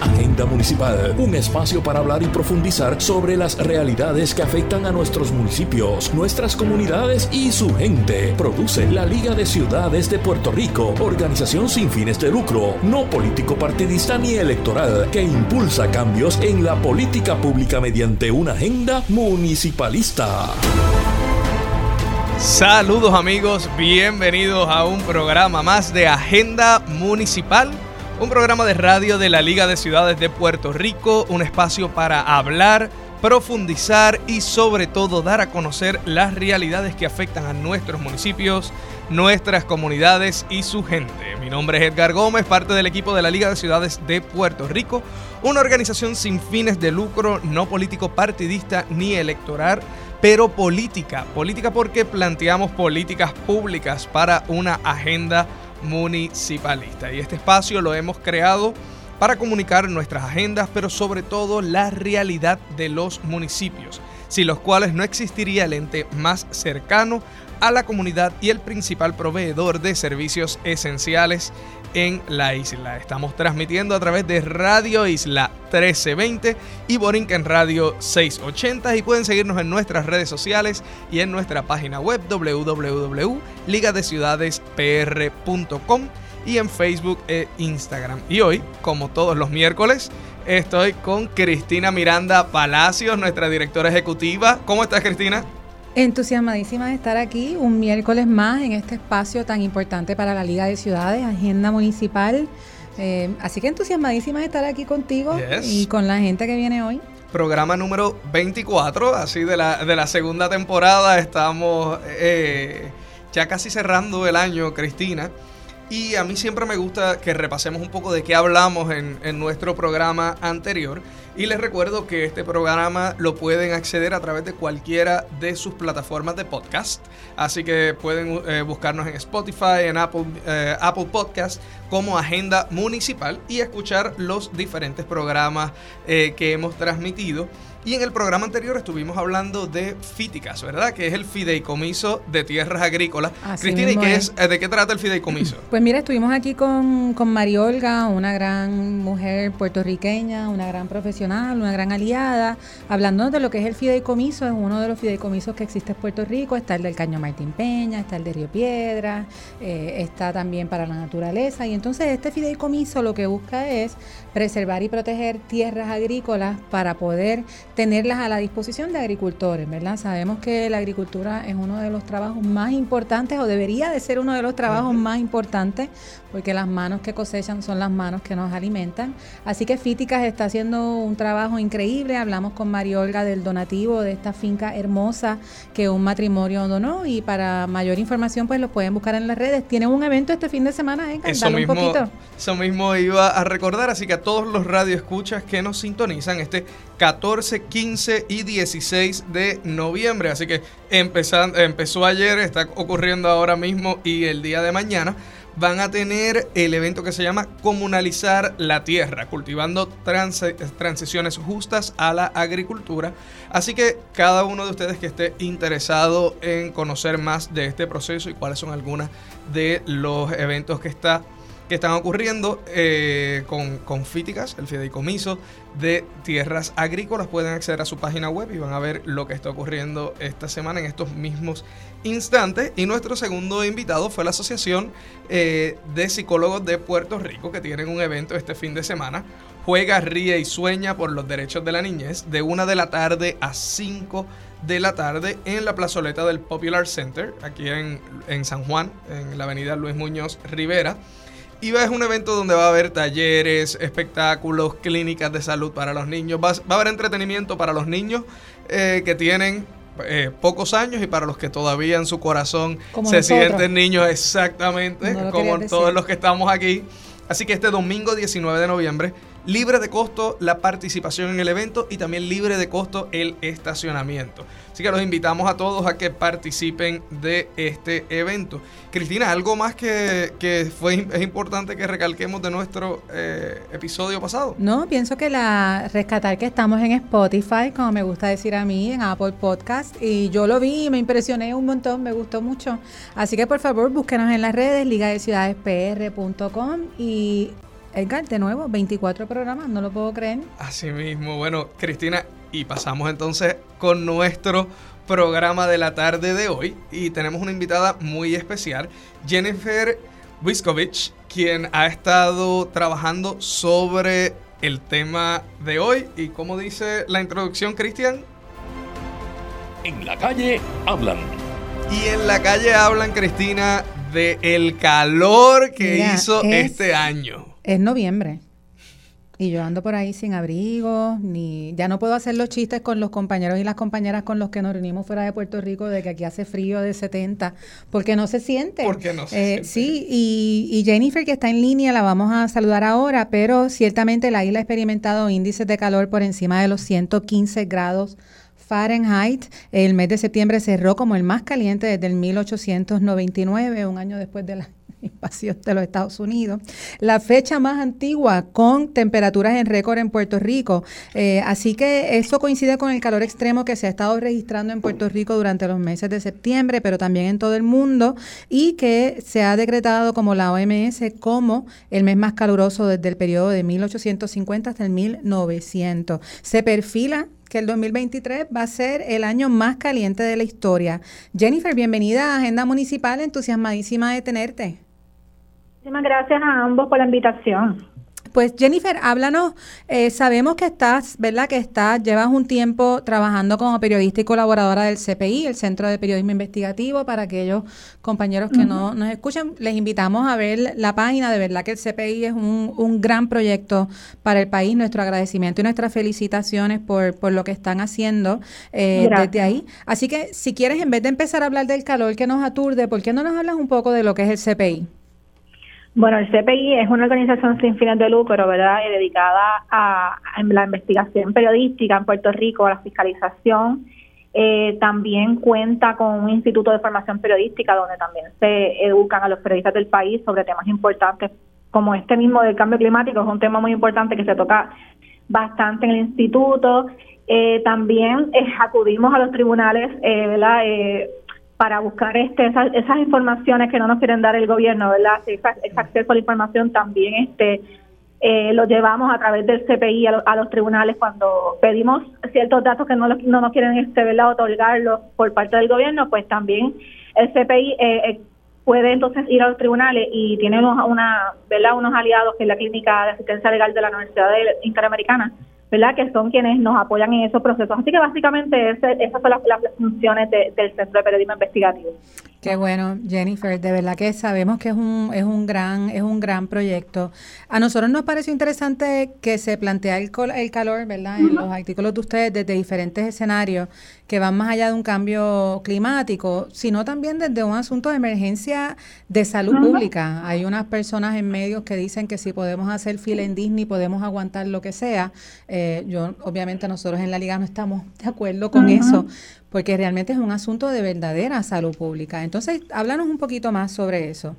Agenda Municipal, un espacio para hablar y profundizar sobre las realidades que afectan a nuestros municipios, nuestras comunidades y su gente. Produce la Liga de Ciudades de Puerto Rico, organización sin fines de lucro, no político partidista ni electoral, que impulsa cambios en la política pública mediante una agenda municipalista. Saludos amigos, bienvenidos a un programa más de Agenda Municipal, un programa de radio de la Liga de Ciudades de Puerto Rico, un espacio para hablar, profundizar y sobre todo dar a conocer las realidades que afectan a nuestros municipios, nuestras comunidades y su gente. Mi nombre es Edgar Gómez, parte del equipo de la Liga de Ciudades de Puerto Rico, una organización sin fines de lucro, no político partidista ni electoral pero política. Política porque planteamos políticas públicas para una agenda municipalista. Y este espacio lo hemos creado para comunicar nuestras agendas, pero sobre todo la realidad de los municipios, sin los cuales no existiría el ente más cercano a la comunidad y el principal proveedor de servicios esenciales en la isla. Estamos transmitiendo a través de Radio Isla 1320 y Borinquen Radio 680 y pueden seguirnos en nuestras redes sociales y en nuestra página web www.ligadeciudadespr.com y en Facebook e Instagram. Y hoy, como todos los miércoles, estoy con Cristina Miranda Palacios, nuestra directora ejecutiva. ¿Cómo estás, Cristina? Entusiasmadísima de estar aquí un miércoles más en este espacio tan importante para la Liga de Ciudades, Agenda Municipal. Eh, así que entusiasmadísima de estar aquí contigo y con la gente que viene hoy. Programa número 24, así de la, de la segunda temporada. Estamos eh, ya casi cerrando el año, Cristina. Y a mí siempre me gusta que repasemos un poco de qué hablamos en, nuestro programa anterior. Y les recuerdo que este programa lo pueden acceder a través de cualquiera de sus plataformas de podcast. Así que pueden eh, buscarnos en Spotify, en Apple, eh, Apple Podcast como Agenda Municipal y escuchar los diferentes programas eh, que hemos transmitido. Y en el programa anterior estuvimos hablando de Fíticas, ¿verdad? Que es el fideicomiso de tierras agrícolas. Cristina, ¿y qué es, de qué trata el fideicomiso? Pues mira, estuvimos aquí con, con Mariolga, una gran mujer puertorriqueña, una gran profesional, una gran aliada, hablando de lo que es el fideicomiso. Es uno de los fideicomisos que existe en Puerto Rico. Está el del Caño Martín Peña, está el de Río Piedra, eh, está también para la naturaleza. Y entonces este fideicomiso lo que busca es preservar y proteger tierras agrícolas para poder tenerlas a la disposición de agricultores, ¿verdad? Sabemos que la agricultura es uno de los trabajos más importantes o debería de ser uno de los trabajos más importantes porque las manos que cosechan son las manos que nos alimentan. Así que Fíticas está haciendo un trabajo increíble. Hablamos con María Olga del donativo de esta finca hermosa que un matrimonio donó y para mayor información pues lo pueden buscar en las redes. Tienen un evento este fin de semana, ¿eh? Eso mismo, un poquito. Eso mismo iba a recordar, así que a todos los radioescuchas que nos sintonizan este 14, 15 y 16 de noviembre. Así que empezando, empezó ayer, está ocurriendo ahora mismo y el día de mañana van a tener el evento que se llama Comunalizar la Tierra, cultivando transiciones justas a la agricultura. Así que cada uno de ustedes que esté interesado en conocer más de este proceso y cuáles son algunos de los eventos que está que están ocurriendo eh, con, con Fíticas, el fideicomiso de tierras agrícolas. Pueden acceder a su página web y van a ver lo que está ocurriendo esta semana en estos mismos instantes. Y nuestro segundo invitado fue la Asociación eh, de Psicólogos de Puerto Rico, que tienen un evento este fin de semana. Juega, ríe y sueña por los derechos de la niñez de una de la tarde a 5 de la tarde en la plazoleta del Popular Center, aquí en, en San Juan, en la avenida Luis Muñoz Rivera. Y es un evento donde va a haber talleres, espectáculos, clínicas de salud para los niños. Va, a haber entretenimiento para los niños eh, que tienen eh, pocos años y para los que todavía en su corazón se sienten niños exactamente, como todos los que estamos aquí. Así que este domingo 19 de noviembre libre de costo la participación en el evento y también libre de costo el estacionamiento. Así que los invitamos a todos a que participen de este evento. Cristina, ¿algo más que, fue, es importante que recalquemos de nuestro eh, episodio pasado? No, pienso que la rescatar que estamos en Spotify, como me gusta decir a mí, en Apple Podcast, y yo lo vi y me impresioné un montón, me gustó mucho. Así que por favor búsquenos en las redes, ligadeciudadespr.com y Edgar, de nuevo, 24 programas, no lo puedo creer. Así mismo, bueno, Cristina, y pasamos entonces con nuestro programa de la tarde de hoy y tenemos una invitada muy especial, Jennifer Wiskovich, quien ha estado trabajando sobre el tema de hoy y como dice la introducción, Cristian. En la calle hablan. Y en la calle hablan, Cristina, de el calor que hizo este año. Es noviembre. Y yo ando por ahí sin abrigo, ni ya no puedo hacer los chistes con los compañeros y las compañeras con los que nos reunimos fuera de Puerto Rico de que aquí hace frío de 70, porque no se siente. Porque no se eh, siente. Sí, y, y, Jennifer que está en línea la vamos a saludar ahora, pero ciertamente la isla ha experimentado índices de calor por encima de los 115 grados Fahrenheit. El mes de septiembre cerró como el más caliente desde el 1899, un año después de la invasión de los Estados Unidos, la fecha más antigua con temperaturas en récord en Puerto Rico. Eh, así que eso coincide con el calor extremo que se ha estado registrando en Puerto Rico durante los meses de septiembre, pero también en todo el mundo, y que se ha decretado como la OMS como el mes más caluroso desde el periodo de 1850 hasta el 1900. Se perfila que el 2023 va a ser el año más caliente de la historia. Jennifer, bienvenida a Agenda Municipal, entusiasmadísima de tenerte. Muchísimas gracias a ambos por la invitación. Pues Jennifer, háblanos, eh, sabemos que estás, ¿verdad? Que estás, llevas un tiempo trabajando como periodista y colaboradora del CPI, el Centro de Periodismo Investigativo, para aquellos compañeros que no nos escuchan, les invitamos a ver la página, de verdad que el CPI es un, un gran proyecto para el país, nuestro agradecimiento y nuestras felicitaciones por, por lo que están haciendo eh, desde ahí. Así que si quieres, en vez de empezar a hablar del calor que nos aturde, ¿por qué no nos hablas un poco de lo que es el CPI? Bueno, el CPI es una organización sin fines de lucro, ¿verdad? Dedicada a, la investigación periodística en Puerto Rico, a la fiscalización. Eh, también cuenta con un instituto de formación periodística donde también se educan a los periodistas del país sobre temas importantes como este mismo del cambio climático, es un tema muy importante que se toca bastante en el instituto. Eh, también eh, acudimos a los tribunales, ¿verdad? Para buscar este esas, esas, informaciones que no nos quieren dar el gobierno, ¿verdad? Ese, acceso a la información también este eh, lo llevamos a través del CPI a, los tribunales cuando pedimos ciertos datos que no, no nos quieren este, ¿verdad? otorgarlos por parte del gobierno, pues también el CPI eh, eh, puede entonces ir a los tribunales y tiene una, ¿verdad? unos aliados que es la Clínica de Asistencia Legal de la Universidad Interamericana, ¿verdad? Que son quienes nos apoyan en esos procesos. Así que básicamente esas son las, funciones del Centro de Periodismo Investigativo. Qué bueno, Jennifer, de verdad que sabemos que es un, es un gran, es un gran proyecto. A nosotros nos pareció interesante que se plantea el, el calor, ¿verdad? En los artículos de ustedes desde diferentes escenarios que van más allá de un cambio climático, sino también desde un asunto de emergencia de salud pública. Hay unas personas en medios que dicen que si podemos hacer fila en Disney podemos aguantar lo que sea. Eh, yo, obviamente, nosotros en la liga no estamos de acuerdo con eso, porque realmente es un asunto de verdadera salud pública. Entonces, háblanos un poquito más sobre eso.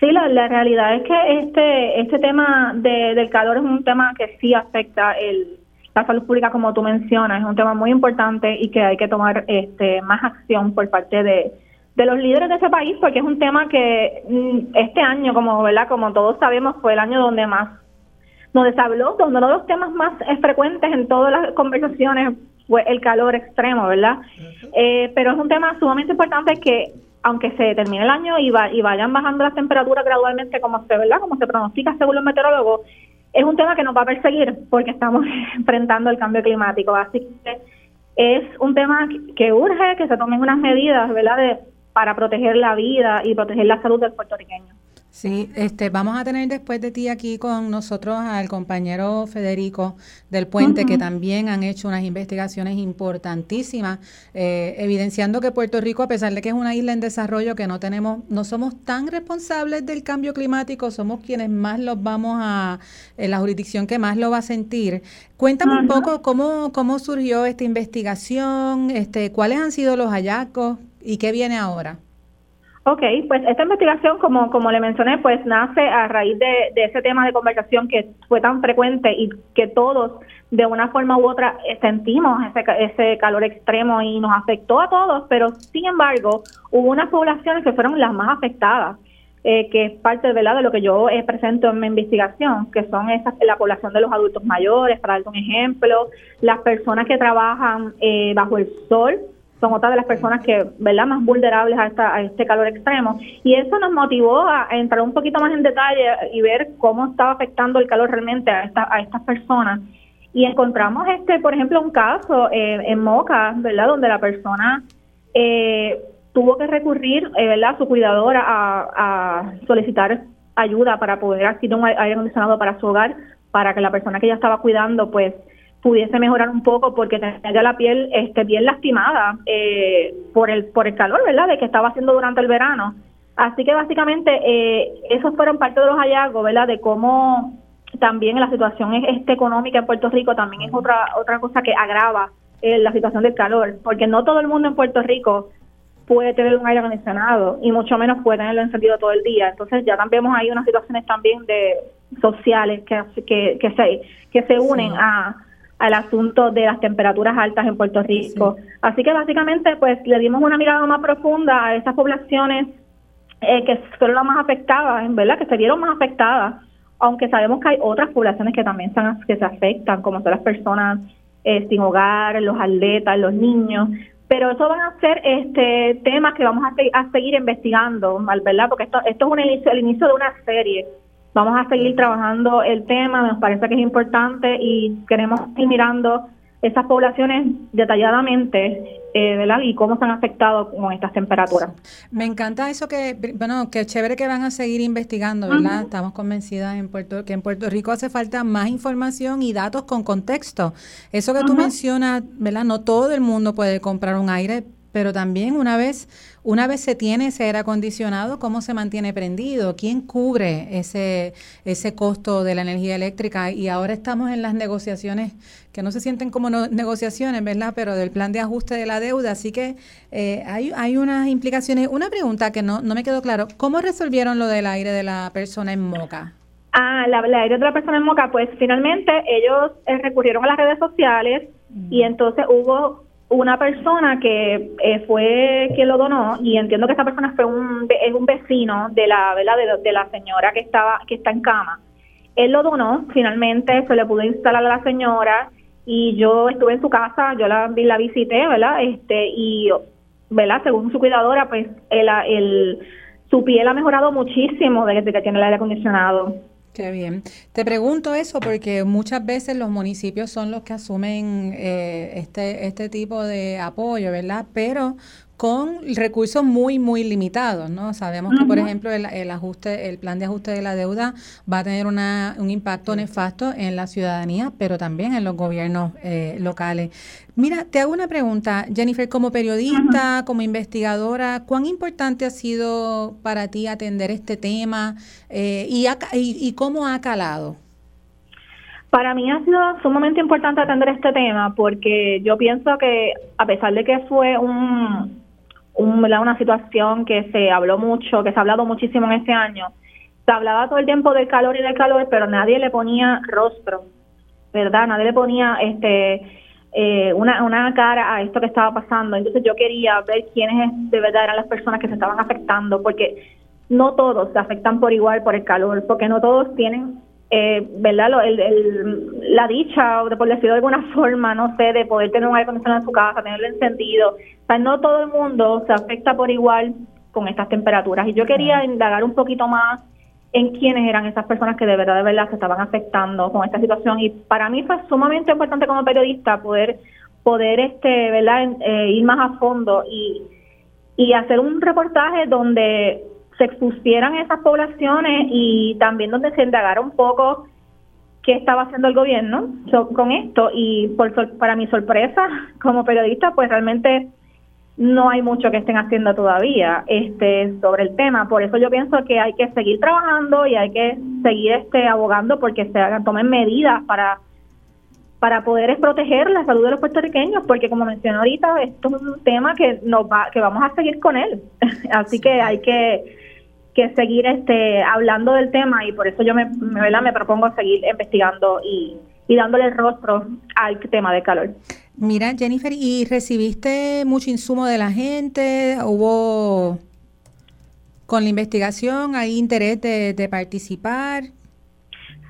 Sí, la, realidad es que este este tema de, del calor es un tema que sí afecta el, la salud pública, como tú mencionas, es un tema muy importante y que hay que tomar este más acción por parte de, de los líderes de ese país, porque es un tema que mm, este año, como verdad, como todos sabemos, fue el año donde más nos habló, donde uno de los temas más frecuentes en todas las conversaciones fue el calor extremo, ¿verdad? Eh, pero es un tema sumamente importante que aunque se termine el año y, y vayan bajando las temperaturas gradualmente como se, ¿verdad? Como se pronostica según los meteorólogos, es un tema que nos va a perseguir porque estamos enfrentando el cambio climático. Así que es un tema que urge que se tomen unas medidas, ¿verdad? De, para proteger la vida y proteger la salud del puertorriqueño. Sí, este, vamos a tener después de ti aquí con nosotros al compañero Federico del Puente, que también han hecho unas investigaciones importantísimas, eh, evidenciando que Puerto Rico, a pesar de que es una isla en desarrollo, que no tenemos, no somos tan responsables del cambio climático, somos quienes más los vamos a, en la jurisdicción que más lo va a sentir. Cuéntame un poco cómo, cómo surgió esta investigación, este, cuáles han sido los hallazgos y qué viene ahora. Ok, pues esta investigación, como, como le mencioné, pues nace a raíz de, ese tema de conversación que fue tan frecuente y que todos, de una forma u otra, sentimos ese, ese calor extremo y nos afectó a todos, pero sin embargo, hubo unas poblaciones que fueron las más afectadas. eh, que es parte ¿verdad? de lo que yo eh, presento en mi investigación, que son esas, la población de los adultos mayores, para darte un ejemplo, las personas que trabajan eh, bajo el sol, son otras de las personas que, ¿verdad?, más vulnerables a, esta, a este calor extremo. Y eso nos motivó a, entrar un poquito más en detalle y ver cómo estaba afectando el calor realmente a, esta, a estas personas. Y encontramos, este por ejemplo, un caso en Moca, ¿verdad?, donde la persona eh, tuvo que recurrir, eh, ¿verdad?, a su cuidadora a, solicitar ayuda para poder adquirir un aire acondicionado para su hogar, para que la persona que ella estaba cuidando, pues, pudiese mejorar un poco porque tenía la piel este, bien lastimada eh, por el por el calor, ¿verdad?, de que estaba haciendo durante el verano. Así que básicamente eh, esos fueron parte de los hallazgos, ¿verdad?, de cómo también la situación este, económica en Puerto Rico también es otra otra cosa que agrava eh, la situación del calor, porque no todo el mundo en Puerto Rico puede tener un aire acondicionado y mucho menos puede tenerlo encendido todo el día. Entonces ya también vemos ahí unas situaciones también de sociales que, que, que se que se unen a al asunto de las temperaturas altas en Puerto Rico. Así que básicamente pues le dimos una mirada más profunda a esas poblaciones eh, que fueron las más afectadas, ¿verdad? Que se vieron más afectadas, aunque sabemos que hay otras poblaciones que también están, que se afectan, como son las personas eh, sin hogar, los atletas, los niños, pero eso van a ser este temas que vamos a, seguir investigando, ¿verdad? Porque esto, esto es un inicio, el inicio de una serie. Vamos a seguir trabajando el tema, nos parece que es importante y queremos ir mirando esas poblaciones detalladamente, eh, ¿verdad? Y cómo se han afectado con estas temperaturas. Me encanta eso que, bueno, que chévere que van a seguir investigando, ¿verdad? Estamos convencidas en Puerto, que en Puerto Rico hace falta más información y datos con contexto. Eso que tú mencionas, ¿verdad? No todo el mundo puede comprar un aire, pero también una vez, una vez se tiene ese aire acondicionado, ¿cómo se mantiene prendido? ¿Quién cubre ese, ese costo de la energía eléctrica? Y ahora estamos en las negociaciones, que no se sienten como negociaciones, ¿verdad? Pero del plan de ajuste de la deuda. Así que eh, hay, hay unas implicaciones. Una pregunta que no, no me quedó claro. ¿Cómo resolvieron lo del aire de la persona en Moca? Ah, la, el aire de la persona en Moca, pues finalmente ellos eh, recurrieron a las redes sociales y entonces hubo una persona que eh, fue quien lo donó y entiendo que esta persona fue un es un vecino de la De, de, la señora que estaba que está en cama. Él lo donó finalmente se le pudo instalar a la señora y yo estuve en su casa yo la la visité verdad este y verdad según su cuidadora pues el, el su piel ha mejorado muchísimo desde que tiene el aire acondicionado Qué bien. Te pregunto eso porque muchas veces los municipios son los que asumen eh, este, este tipo de apoyo, ¿verdad? Pero con recursos muy, muy limitados, ¿no? Sabemos que, por ejemplo, el, el, ajuste, el plan de ajuste de la deuda va a tener una, un impacto nefasto en la ciudadanía, pero también en los gobiernos eh, locales. Mira, te hago una pregunta, Jennifer, como periodista, como investigadora, ¿cuán importante ha sido para ti atender este tema eh, y, y cómo ha calado? Para mí ha sido sumamente importante atender este tema porque yo pienso que a pesar de que fue un, una situación que se habló mucho, que se ha hablado muchísimo en este año. Se hablaba todo el tiempo del calor y del calor, pero nadie le ponía rostro, ¿verdad? Nadie le ponía este eh, una, una cara a esto que estaba pasando. Entonces yo quería ver quiénes de verdad eran las personas que se estaban afectando, porque no todos se afectan por igual por el calor, porque no todos tienen eh, ¿verdad? el, la dicha, o de, por decirlo de alguna forma, no sé, de poder tener un aire acondicionado en su casa, tenerlo encendido. O sea, no todo el mundo se afecta por igual con estas temperaturas. Y yo quería indagar un poquito más en quiénes eran esas personas que de verdad, de verdad se estaban afectando con esta situación. Y para mí fue sumamente importante como periodista poder, poder este, ¿verdad? Eh, ir más a fondo y, y hacer un reportaje donde se expusieran esas poblaciones y también donde se indagara un poco qué estaba haciendo el gobierno con esto. Y por para mi sorpresa como periodista pues realmente no hay mucho que estén haciendo todavía este sobre el tema. Por eso yo pienso que hay que seguir trabajando y hay que seguir este abogando porque se hagan tomen medidas para para poder proteger la salud de los puertorriqueños porque como mencioné ahorita esto es un tema que nos va que vamos a seguir con él. Así que hay que que seguir este hablando del tema y por eso yo me, me, me propongo seguir investigando y, y dándole rostro al tema del calor. Mira, Jennifer, ¿y recibiste mucho insumo de la gente? ¿Hubo con la investigación? ¿Hay interés de, participar?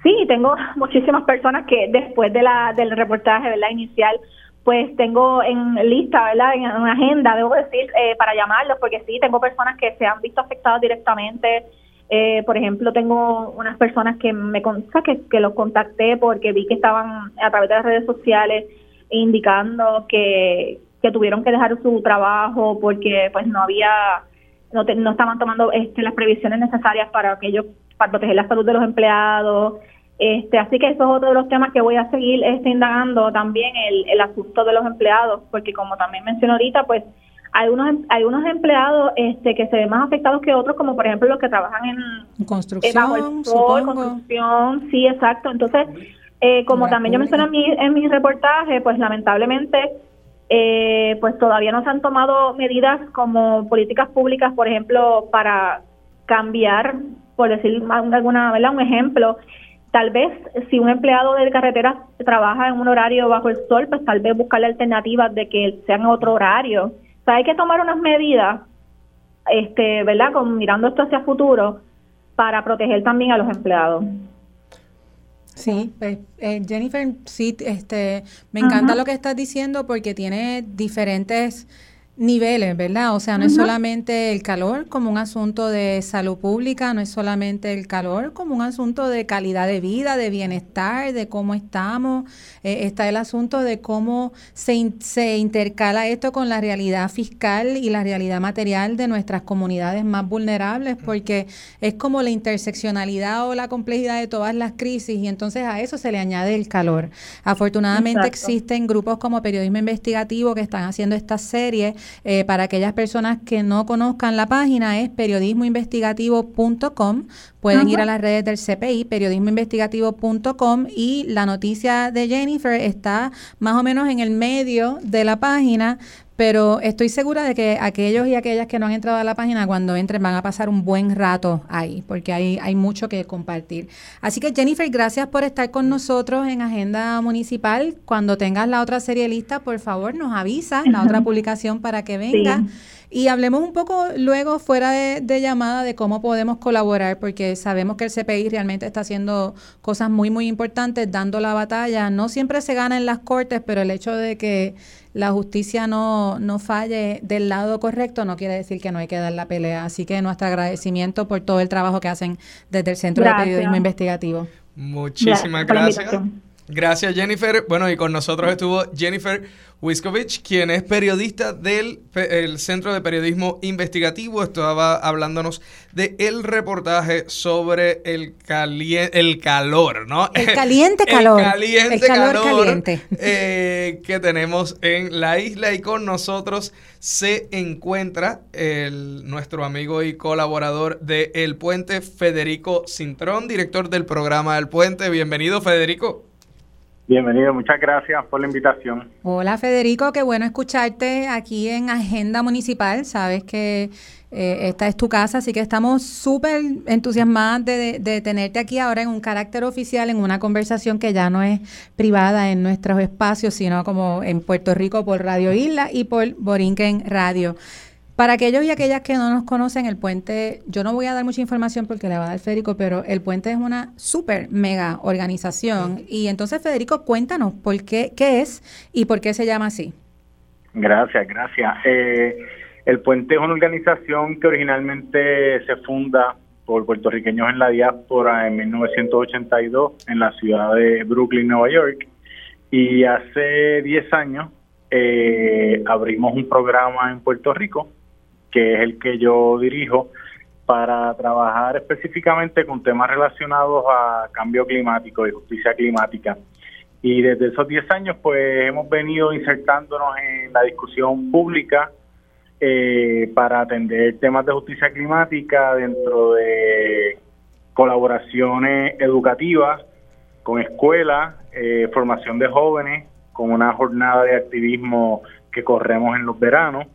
Sí, tengo muchísimas personas que después de la, del reportaje ¿verdad? inicial, pues tengo en lista, ¿verdad? En una agenda, debo decir, eh, para llamarlos, porque sí, tengo personas que se han visto afectadas directamente. Eh, por ejemplo, tengo unas personas que me los contacté porque vi que estaban a través de las redes sociales indicando que, que tuvieron que dejar su trabajo porque pues no había no, no estaban tomando este, las previsiones necesarias para que ellos para proteger la salud de los empleados este así que eso es otro de los temas que voy a seguir este, indagando también el, el asunto de los empleados porque como también mencioné ahorita pues hay unos hay unos empleados este que se ven más afectados que otros como por ejemplo los que trabajan en construcción construcción sí exacto. Entonces eh, como también yo mencioné en mi, en mi reportaje pues lamentablemente eh, pues todavía no se han tomado medidas como políticas públicas, por ejemplo, para cambiar, por decir alguna, ¿verdad? Un ejemplo, tal vez si un empleado de carretera trabaja en un horario bajo el sol, pues tal vez buscarle alternativas de que sean otro horario. O sea, hay que tomar unas medidas, este, ¿verdad? Con, mirando esto hacia futuro para proteger también a los empleados. Sí, pues, eh, Jennifer, sí, este, me encanta lo que estás diciendo porque tiene diferentes niveles, ¿verdad? O sea, no es solamente el calor como un asunto de salud pública, no es solamente el calor como un asunto de calidad de vida, de bienestar, de cómo estamos. Eh, está el asunto de cómo se, se intercala esto con la realidad fiscal y la realidad material de nuestras comunidades más vulnerables, porque es como la interseccionalidad o la complejidad de todas las crisis y entonces a eso se le añade el calor. Afortunadamente existen grupos como Periodismo Investigativo que están haciendo esta serie eh, para aquellas personas que no conozcan la página es periodismoinvestigativo.com. Pueden ir a las redes del CPI, periodismoinvestigativo.com y la noticia de Jennifer está más o menos en el medio de la página pero estoy segura de que aquellos y aquellas que no han entrado a la página, cuando entren van a pasar un buen rato ahí, porque hay, hay mucho que compartir. Así que Jennifer, gracias por estar con nosotros en Agenda Municipal. Cuando tengas la otra serie lista, por favor, nos avisas la otra publicación para que venga. Y hablemos un poco luego fuera de, llamada de cómo podemos colaborar, porque sabemos que el CPI realmente está haciendo cosas muy, muy importantes, dando la batalla. No siempre se gana en las cortes, pero el hecho de que la justicia no, no falle del lado correcto no quiere decir que no hay que dar la pelea. Así que nuestro agradecimiento por todo el trabajo que hacen desde el Centro de Periodismo Investigativo. Muchísimas gracias. Gracias, Jennifer. Bueno, y con nosotros estuvo Jennifer Wiskovich, quien es periodista del Centro de Periodismo Investigativo. Estaba hablándonos de el reportaje sobre el, el calor, ¿no? El caliente calor. el caliente calor, eh, que tenemos en la isla. Y con nosotros se encuentra el, nuestro amigo y colaborador de El Puente, Federico Cintrón, director del programa El Puente. Bienvenido, Federico. Bienvenido, muchas gracias por la invitación. Hola Federico, qué bueno escucharte aquí en Agenda Municipal. Sabes que eh, esta es tu casa, así que estamos súper entusiasmadas de, de, tenerte aquí ahora en un carácter oficial, en una conversación que ya no es privada en nuestros espacios, sino como en Puerto Rico por Radio Isla y por Borinquen Radio. Para aquellos y aquellas que no nos conocen, el puente, yo no voy a dar mucha información porque le va a dar Federico, pero el puente es una súper mega organización. Y entonces, Federico, cuéntanos por qué, qué es y por qué se llama así. Gracias, gracias. Eh, el puente es una organización que originalmente se funda por puertorriqueños en la diáspora en 1982 en la ciudad de Brooklyn, Nueva York. Y hace 10 años eh, abrimos un programa en Puerto Rico que es el que yo dirijo, para trabajar específicamente con temas relacionados a cambio climático y justicia climática. Y desde esos 10 años, pues hemos venido insertándonos en la discusión pública eh, para atender temas de justicia climática dentro de colaboraciones educativas con escuelas, eh, formación de jóvenes, con una jornada de activismo que corremos en los veranos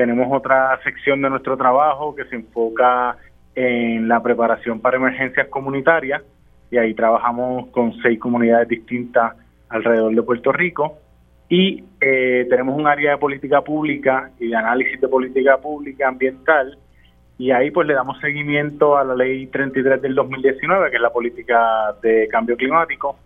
tenemos otra sección de nuestro trabajo que se enfoca en la preparación para emergencias comunitarias y ahí trabajamos con seis comunidades distintas alrededor de Puerto Rico. Y eh, tenemos un área de política pública y de análisis de política pública ambiental y ahí pues le damos seguimiento a la ley 33 del 2019, que es la política de cambio climático,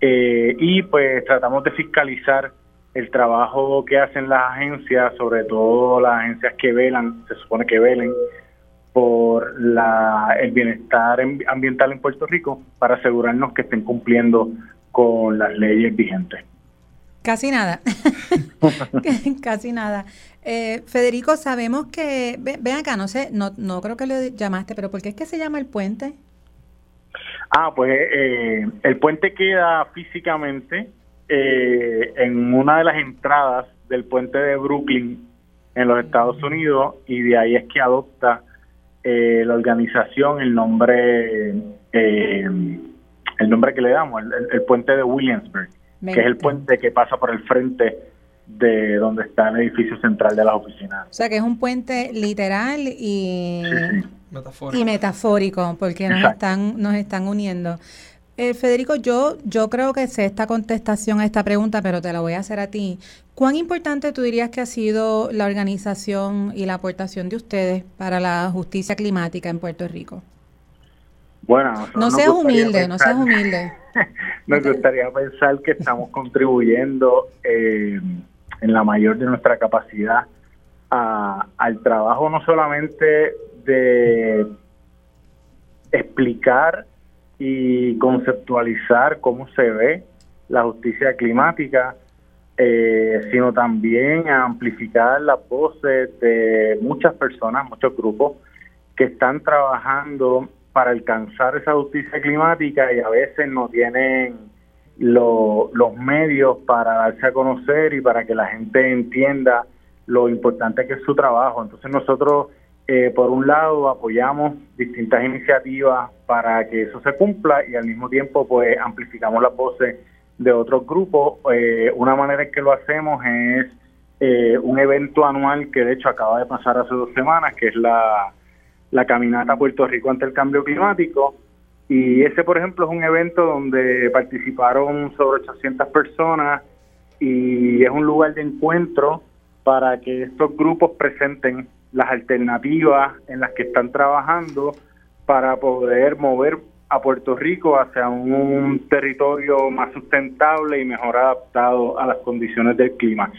eh, y pues tratamos de fiscalizar el trabajo que hacen las agencias, sobre todo las agencias que velan, se supone que velen por la, el bienestar ambiental en Puerto Rico para asegurarnos que estén cumpliendo con las leyes vigentes. Casi nada, casi nada. Eh, Federico, sabemos que, ven acá, no sé, no, no creo que lo llamaste, pero ¿por qué es que se llama el puente? Ah, pues eh, el puente queda físicamente eh, en una de las entradas del puente de Brooklyn en los Estados Unidos y de ahí es que adopta eh, la organización el nombre eh, el nombre que le damos, el, puente de Williamsburg, que es el puente que pasa por el frente de donde está el edificio central de la oficina. O sea que es un puente literal y, Metafórico. y metafórico, porque nos están, nos están uniendo. Eh, Federico, yo, yo creo que sé esta contestación a esta pregunta, pero te la voy a hacer a ti. ¿Cuán importante tú dirías que ha sido la organización y la aportación de ustedes para la justicia climática en Puerto Rico? Bueno, no seas humilde, no seas humilde. nos gustaría pensar que estamos contribuyendo eh, en la mayor de nuestra capacidad al trabajo no solamente de explicar y conceptualizar cómo se ve la justicia climática, eh, sino también amplificar las voces de muchas personas, muchos grupos que están trabajando para alcanzar esa justicia climática y a veces no tienen los medios para darse a conocer y para que la gente entienda lo importante que es su trabajo. Entonces nosotros eh, por un lado, apoyamos distintas iniciativas para que eso se cumpla y al mismo tiempo, pues, amplificamos las voces de otros grupos. Eh, una manera en que lo hacemos es eh, un evento anual que de hecho acaba de pasar hace dos semanas, que es la, la Caminata Puerto Rico ante el Cambio Climático. Y ese, por ejemplo, es un evento donde participaron sobre 800 personas y es un lugar de encuentro para que estos grupos presenten las alternativas en las que están trabajando para poder mover a Puerto Rico hacia un territorio más sustentable y mejor adaptado a las condiciones del clima.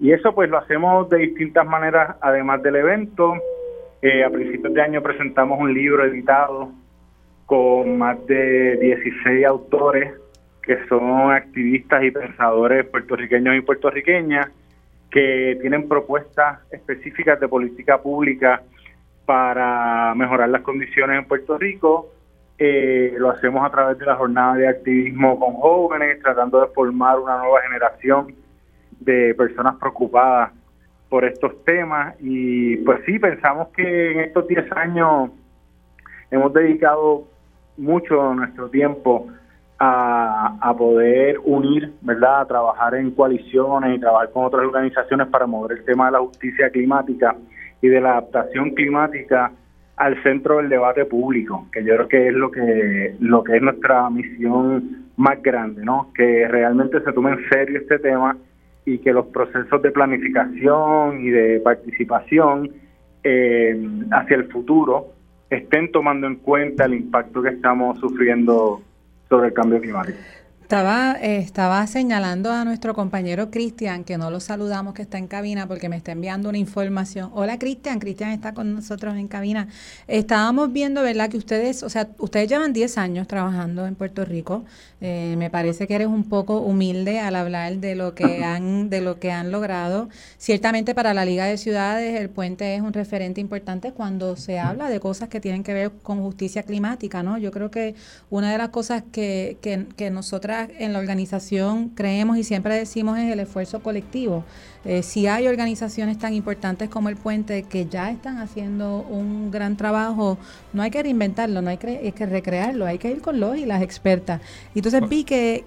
Y eso pues lo hacemos de distintas maneras, además del evento. Eh, a principios de año presentamos un libro editado con más de 16 autores que son activistas y pensadores puertorriqueños y puertorriqueñas que tienen propuestas específicas de política pública para mejorar las condiciones en Puerto Rico. Eh, lo hacemos a través de la jornada de activismo con jóvenes, tratando de formar una nueva generación de personas preocupadas por estos temas. Y pues sí, pensamos que en estos 10 años hemos dedicado mucho nuestro tiempo a, poder unir, ¿verdad? A trabajar en coaliciones y trabajar con otras organizaciones para mover el tema de la justicia climática y de la adaptación climática al centro del debate público, que yo creo que es lo que lo que es nuestra misión más grande, ¿no? Que realmente se tome en serio este tema y que los procesos de planificación y de participación eh, hacia el futuro estén tomando en cuenta el impacto que estamos sufriendo sobre el cambio climático. Estaba, eh, estaba señalando a nuestro compañero Cristian, que no lo saludamos, que está en cabina, porque me está enviando una información. Hola Cristian, Cristian está con nosotros en cabina. Estábamos viendo, ¿verdad? Que ustedes, o sea, ustedes llevan 10 años trabajando en Puerto Rico. Eh, me parece que eres un poco humilde al hablar de lo que han, de lo que han logrado. Ciertamente para la Liga de Ciudades el puente es un referente importante cuando se habla de cosas que tienen que ver con justicia climática, ¿no? Yo creo que una de las cosas que, que, que nosotras en la organización creemos y siempre decimos es el esfuerzo colectivo. Eh, si hay organizaciones tan importantes como el Puente que ya están haciendo un gran trabajo, no hay que reinventarlo, no hay que, que recrearlo, hay que ir con los y las expertas. Y entonces vi que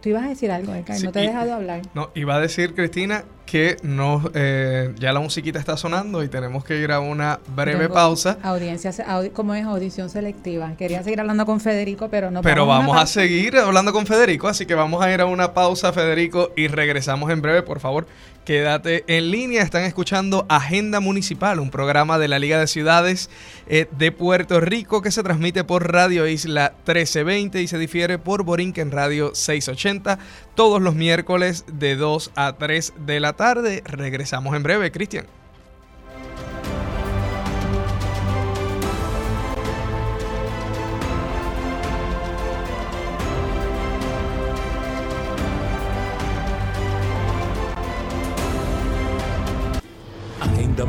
Tú ibas a decir algo, no te he dejado hablar. No, iba a decir, Cristina, que no, eh, ya la musiquita está sonando y tenemos que ir a una breve pausa. Audiencia, ¿cómo es audición selectiva? Quería seguir hablando con Federico, pero no. Pero vamos a seguir hablando con Federico, así que vamos a ir a una pausa, Federico, y regresamos en breve, por favor. Quédate en línea, están escuchando Agenda Municipal, un programa de la Liga de Ciudades eh, de Puerto Rico que se transmite por Radio Isla 1320 y se difiere por Borinquen Radio 680 todos los miércoles de 2 a 3 de la tarde. Regresamos en breve, Cristian.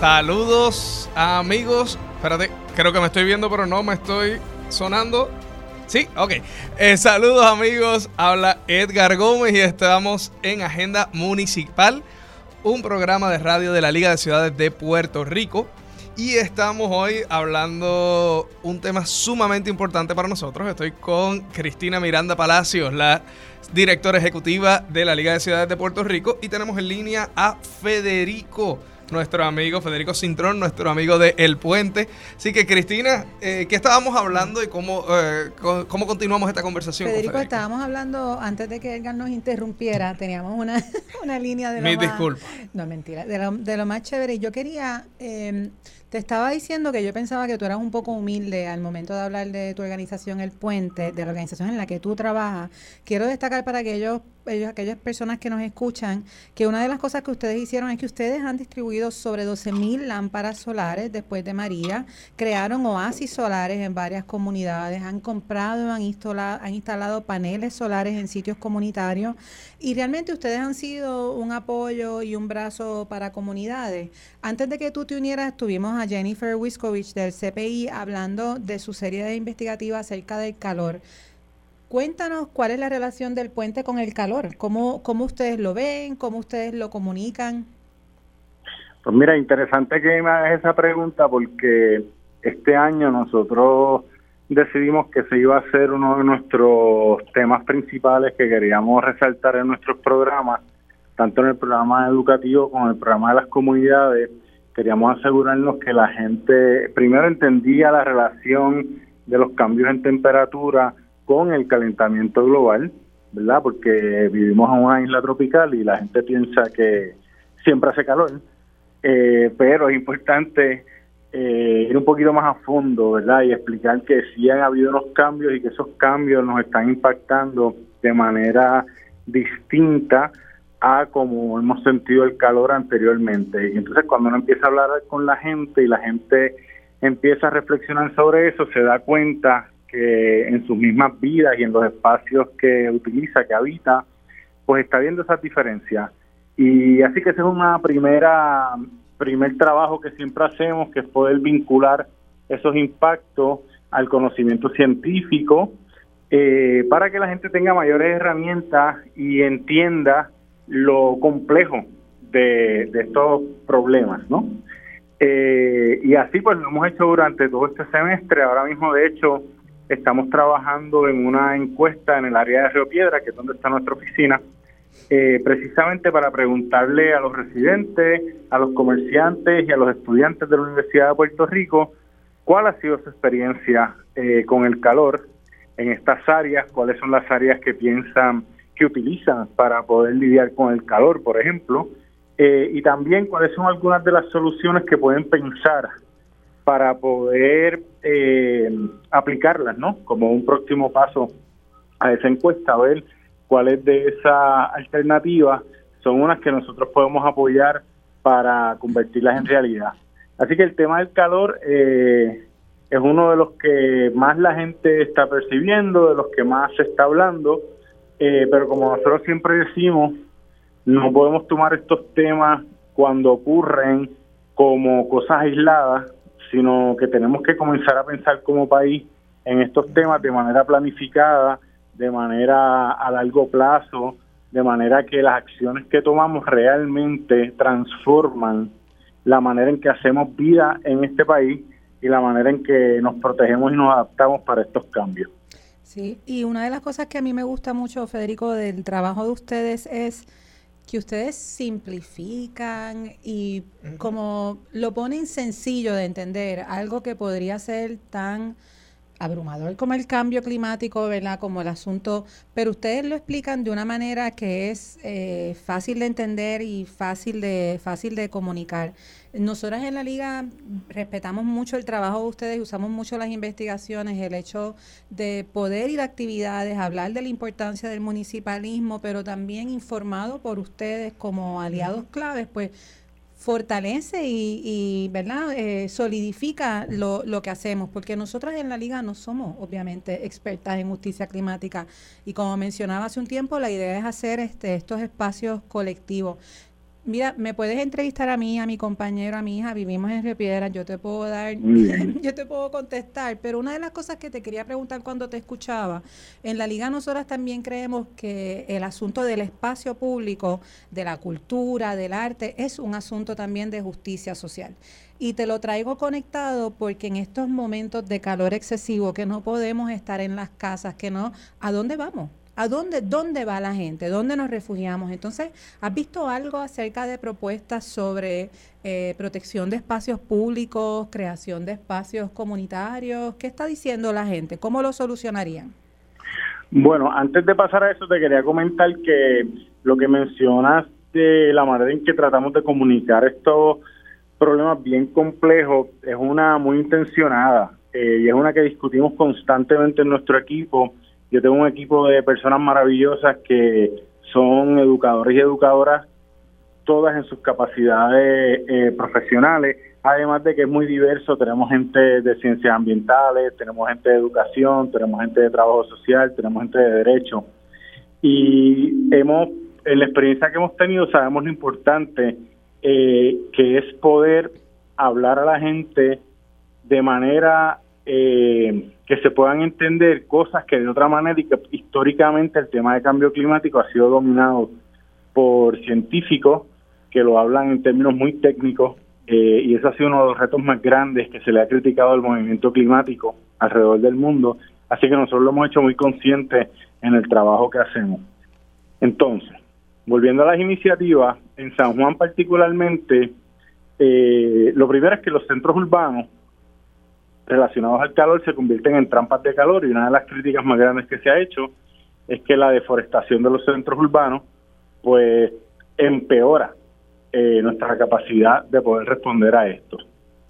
Saludos amigos. Espérate, creo que me estoy viendo, pero no me estoy sonando. Sí, ok. Eh, saludos amigos. Habla Edgar Gómez y estamos en Agenda Municipal, un programa de radio de la Liga de Ciudades de Puerto Rico. Y estamos hoy hablando un tema sumamente importante para nosotros. Estoy con Cristina Miranda Palacios, la directora ejecutiva de la Liga de Ciudades de Puerto Rico. Y tenemos en línea a Federico nuestro amigo Federico Cintrón, nuestro amigo de El Puente. Así que, Cristina, eh, ¿qué estábamos hablando y cómo, eh, cómo continuamos esta conversación? Federico, estábamos hablando, antes de que Edgar nos interrumpiera, teníamos una, una línea de lo Mis disculpas. No, mentira, de lo, de lo más chévere. Y yo quería... Eh, te estaba diciendo que yo pensaba que tú eras un poco humilde al momento de hablar de tu organización El Puente, de la organización en la que tú trabajas. Quiero destacar para aquellos, ellos, aquellas personas que nos escuchan que una de las cosas que ustedes hicieron es que ustedes han distribuido sobre 12.000 lámparas solares después de María, crearon oasis solares en varias comunidades, han comprado, han instalado, han instalado paneles solares en sitios comunitarios y realmente ustedes han sido un apoyo y un brazo para comunidades. Antes de que tú te unieras, estuvimos a Jennifer Wiskovich del CPI hablando de su serie de investigativa acerca del calor. Cuéntanos cuál es la relación del puente con el calor, cómo, cómo ustedes lo ven, cómo ustedes lo comunican. Pues mira, interesante que me hagas esa pregunta porque este año nosotros decidimos que se iba a ser uno de nuestros temas principales que queríamos resaltar en nuestros programas, tanto en el programa educativo como en el programa de las comunidades, queríamos asegurarnos que la gente primero entendía la relación de los cambios en temperatura con el calentamiento global, ¿verdad? Porque vivimos en una isla tropical y la gente piensa que siempre hace calor, eh, pero es importante eh, ir un poquito más a fondo, ¿verdad? Y explicar que sí han habido unos cambios y que esos cambios nos están impactando de manera distinta a como hemos sentido el calor anteriormente. Y entonces cuando uno empieza a hablar con la gente y la gente empieza a reflexionar sobre eso, se da cuenta que en sus mismas vidas y en los espacios que utiliza, que habita, pues está viendo esas diferencias. Y así que ese es una primera primer trabajo que siempre hacemos, que es poder vincular esos impactos al conocimiento científico, eh, para que la gente tenga mayores herramientas y entienda lo complejo de, estos problemas, ¿no? Eh, y así pues lo hemos hecho durante todo este semestre. Ahora mismo, de hecho, estamos trabajando en una encuesta en el área de Río Piedra, que es donde está nuestra oficina, eh, precisamente para preguntarle a los residentes, a los comerciantes y a los estudiantes de la Universidad de Puerto Rico cuál ha sido su experiencia eh, con el calor en estas áreas, cuáles son las áreas que piensan que utilizan para poder lidiar con el calor, por ejemplo, eh, y también cuáles son algunas de las soluciones que pueden pensar para poder aplicarlas, ¿no? Como un próximo paso a esa encuesta, a ver cuáles de esas alternativas son unas que nosotros podemos apoyar para convertirlas en realidad. Así que el tema del calor eh, es uno de los que más la gente está percibiendo, de los que más se está hablando, eh, pero como nosotros siempre decimos, no podemos tomar estos temas cuando ocurren como cosas aisladas, sino que tenemos que comenzar a pensar como país en estos temas de manera planificada, de manera a largo plazo, de manera que las acciones que tomamos realmente transforman la manera en que hacemos vida en este país y la manera en que nos protegemos y nos adaptamos para estos cambios. Sí, y una de las cosas que a mí me gusta mucho, Federico, del trabajo de ustedes es que ustedes simplifican y como lo ponen sencillo de entender, algo que podría ser tan abrumador como el cambio climático, ¿verdad? Como el asunto, pero ustedes lo explican de una manera que es eh, fácil de entender y fácil de fácil de comunicar. Nosotras en la liga respetamos mucho el trabajo de ustedes y usamos mucho las investigaciones, el hecho de poder ir a actividades, hablar de la importancia del municipalismo, pero también informado por ustedes como aliados claves, pues fortalece y, ¿verdad? Eh, solidifica lo, lo, que hacemos, porque nosotras en la liga no somos obviamente expertas en justicia climática y como mencionaba hace un tiempo, la idea es hacer este, estos espacios colectivos mira, me puedes entrevistar a mí, a mi compañero, a mi hija, vivimos en Río Piedra, yo te puedo dar, yo te puedo contestar, pero una de las cosas que te quería preguntar cuando te escuchaba, en la Liga nosotras también creemos que el asunto del espacio público, de la cultura, del arte, es un asunto también de justicia social. Y te lo traigo conectado porque en estos momentos de calor excesivo, que no podemos estar en las casas, que no, ¿a dónde vamos? ¿A dónde, dónde va la gente? ¿Dónde nos refugiamos? Entonces, ¿has visto algo acerca de propuestas sobre eh, protección de espacios públicos, creación de espacios comunitarios? ¿Qué está diciendo la gente? ¿Cómo lo solucionarían? Bueno, antes de pasar a eso, te quería comentar que lo que mencionas de la manera en que tratamos de comunicar estos problemas bien complejos es una muy intencionada eh, y es una que discutimos constantemente en nuestro equipo yo tengo un equipo de personas maravillosas que son educadores y educadoras, todas en sus capacidades eh, profesionales, además de que es muy diverso, tenemos gente de ciencias ambientales, tenemos gente de educación, tenemos gente de trabajo social, tenemos gente de derecho. Y hemos, en la experiencia que hemos tenido, sabemos lo importante eh, que es poder hablar a la gente de manera eh, que se puedan entender cosas que de otra manera y que históricamente el tema de cambio climático ha sido dominado por científicos que lo hablan en términos muy técnicos eh, y eso ha sido uno de los retos más grandes que se le ha criticado al movimiento climático alrededor del mundo, así que nosotros lo hemos hecho muy consciente en el trabajo que hacemos. Entonces, volviendo a las iniciativas, en San Juan particularmente, eh, lo primero es que los centros urbanos relacionados al calor se convierten en trampas de calor y una de las críticas más grandes que se ha hecho es que la deforestación de los centros urbanos pues empeora eh, nuestra capacidad de poder responder a esto.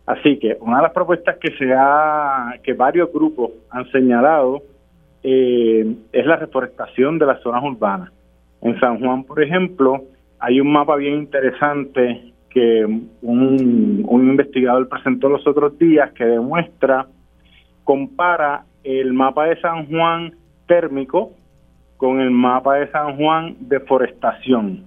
Así que una de las propuestas que se ha, que varios grupos han señalado eh, es la reforestación de las zonas urbanas. En San Juan, por ejemplo, hay un mapa bien interesante que un, investigador presentó los otros días que demuestra, compara el mapa de San Juan térmico con el mapa de San Juan de forestación.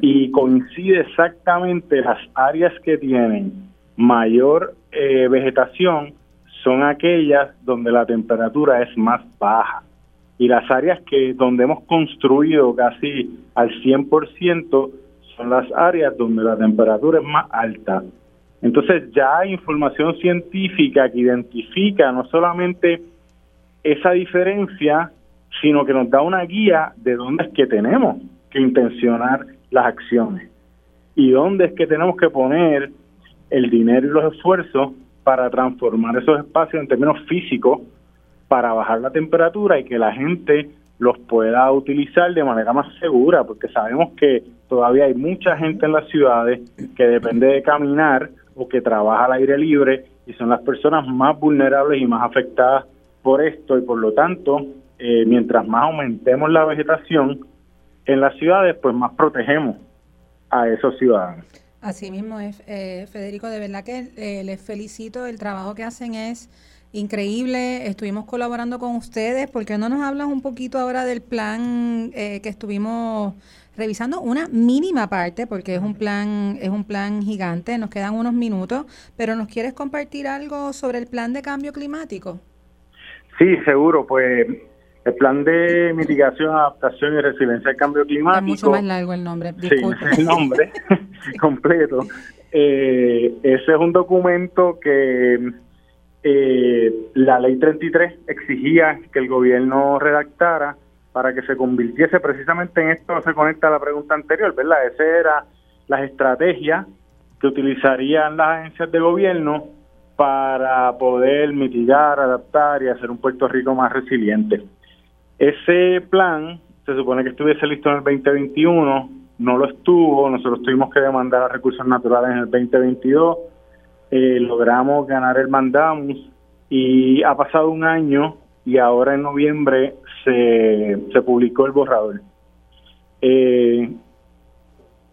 Y coincide exactamente las áreas que tienen mayor eh, vegetación son aquellas donde la temperatura es más baja. Y las áreas que donde hemos construido casi al 100% son las áreas donde la temperatura es más alta. Entonces ya hay información científica que identifica no solamente esa diferencia, sino que nos da una guía de dónde es que tenemos que intencionar las acciones y dónde es que tenemos que poner el dinero y los esfuerzos para transformar esos espacios en términos físicos para bajar la temperatura y que la gente los pueda utilizar de manera más segura, porque sabemos que todavía hay mucha gente en las ciudades que depende de caminar o que trabaja al aire libre y son las personas más vulnerables y más afectadas por esto y por lo tanto, eh, mientras más aumentemos la vegetación en las ciudades, pues más protegemos a esos ciudadanos. Así mismo eh, Federico, de verdad que eh, les felicito, el trabajo que hacen es increíble. Estuvimos colaborando con ustedes. ¿Por qué no nos hablas un poquito ahora del plan eh, que estuvimos revisando? Una mínima parte, porque es un plan, es un plan gigante. Nos quedan unos minutos, pero ¿nos quieres compartir algo sobre el plan de cambio climático? Sí, seguro. Pues el plan de mitigación, adaptación y resiliencia al cambio climático. Es mucho más largo el nombre. Disculpe. Sí, el nombre completo. Eh, ese es un documento que eh, la ley 33 exigía que el gobierno redactara para que se convirtiese precisamente en esto, se conecta a la pregunta anterior, ¿verdad? Esa era las estrategias que utilizarían las agencias de gobierno para poder mitigar, adaptar y hacer un Puerto Rico más resiliente. Ese plan se supone que estuviese listo en el 2021, no lo estuvo, nosotros tuvimos que demandar a recursos naturales en el 2022 eh, logramos ganar el mandamus y ha pasado un año y ahora en noviembre se, se publicó el borrador. Eh,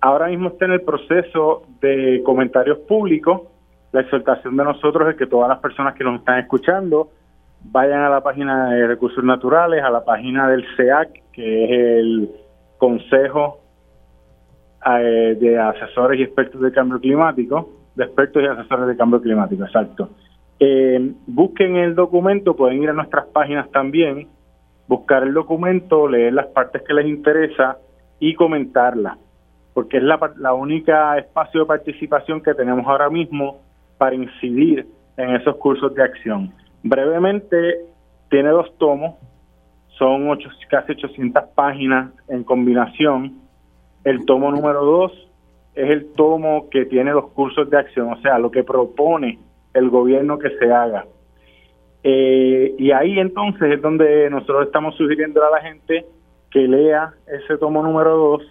ahora mismo está en el proceso de comentarios públicos. La exhortación de nosotros es que todas las personas que nos están escuchando vayan a la página de recursos naturales, a la página del CEAC, que es el Consejo eh, de Asesores y Expertos de Cambio Climático, de expertos y asesores de cambio climático, exacto. Eh, busquen el documento, pueden ir a nuestras páginas también, buscar el documento, leer las partes que les interesa y comentarla, porque es la, la única espacio de participación que tenemos ahora mismo para incidir en esos cursos de acción. Brevemente, tiene dos tomos, son ocho, casi 800 páginas en combinación. El tomo número dos es el tomo que tiene los cursos de acción, o sea, lo que propone el gobierno que se haga. Eh, y ahí entonces es donde nosotros estamos sugiriendo a la gente que lea ese tomo número dos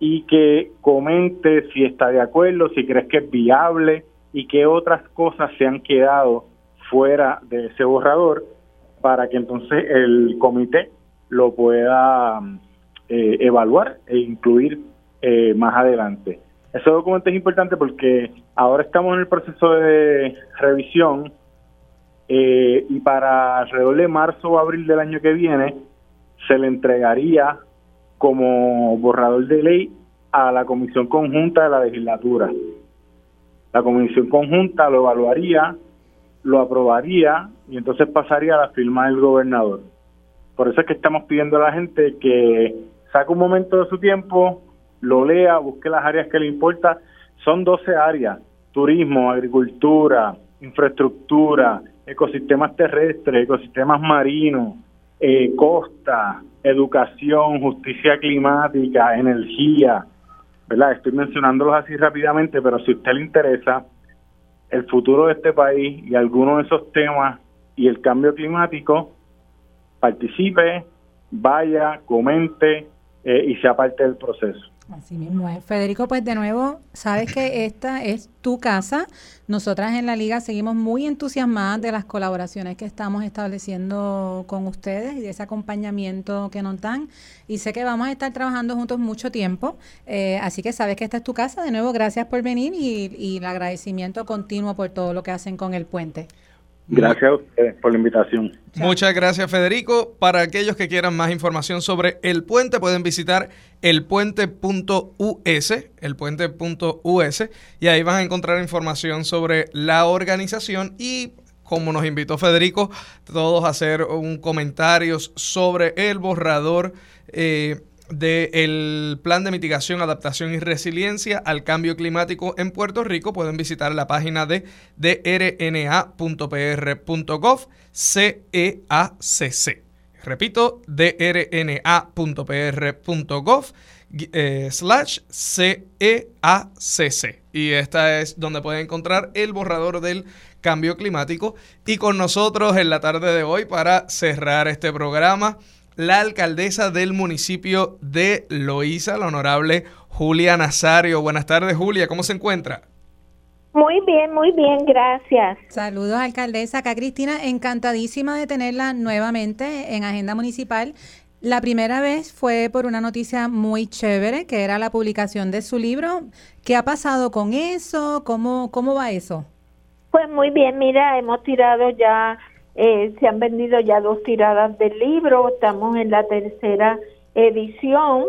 y que comente si está de acuerdo, si crees que es viable y qué otras cosas se han quedado fuera de ese borrador para que entonces el comité lo pueda eh, evaluar e incluir eh, más adelante. Ese documento es importante porque ahora estamos en el proceso de revisión eh, y para alrededor de marzo o abril del año que viene se le entregaría como borrador de ley a la Comisión Conjunta de la Legislatura. La Comisión Conjunta lo evaluaría, lo aprobaría y entonces pasaría a la firma del gobernador. Por eso es que estamos pidiendo a la gente que saque un momento de su tiempo, lo lea, busque las áreas que le importa. Son 12 áreas, turismo, agricultura, infraestructura, ecosistemas terrestres, ecosistemas marinos, eh, costa, educación, justicia climática, energía, ¿verdad? Estoy mencionándolos así rápidamente, pero si a usted le interesa el futuro de este país y alguno de esos temas y el cambio climático, participe, vaya, comente eh, y sea parte del proceso. Así mismo es. Federico, pues de nuevo, sabes que esta es tu casa. Nosotras en la liga seguimos muy entusiasmadas de las colaboraciones que estamos estableciendo con ustedes y de ese acompañamiento que nos dan. Y sé que vamos a estar trabajando juntos mucho tiempo. Eh, así que sabes que esta es tu casa. De nuevo, gracias por venir y, y el agradecimiento continuo por todo lo que hacen con el puente. Gracias a ustedes por la invitación. Muchas gracias, Federico. Para aquellos que quieran más información sobre el puente, pueden visitar elpuente.us, elpuente.us, y ahí van a encontrar información sobre la organización y como nos invitó Federico, todos a hacer un comentario sobre el borrador eh, del plan de mitigación, adaptación y resiliencia al cambio climático en Puerto Rico, pueden visitar la página de drna.pr.gov CEACC. Repito, drna.pr.gov eh, slash CEACC. Y esta es donde pueden encontrar el borrador del cambio climático. Y con nosotros en la tarde de hoy para cerrar este programa la alcaldesa del municipio de Loíza, la honorable Julia Nazario. Buenas tardes, Julia, ¿cómo se encuentra? Muy bien, muy bien, gracias. Saludos, alcaldesa. Acá Cristina, encantadísima de tenerla nuevamente en Agenda Municipal. La primera vez fue por una noticia muy chévere, que era la publicación de su libro. ¿Qué ha pasado con eso? ¿Cómo, cómo va eso? Pues muy bien, mira, hemos tirado ya Eh, se han vendido ya dos tiradas del libro, estamos en la tercera edición.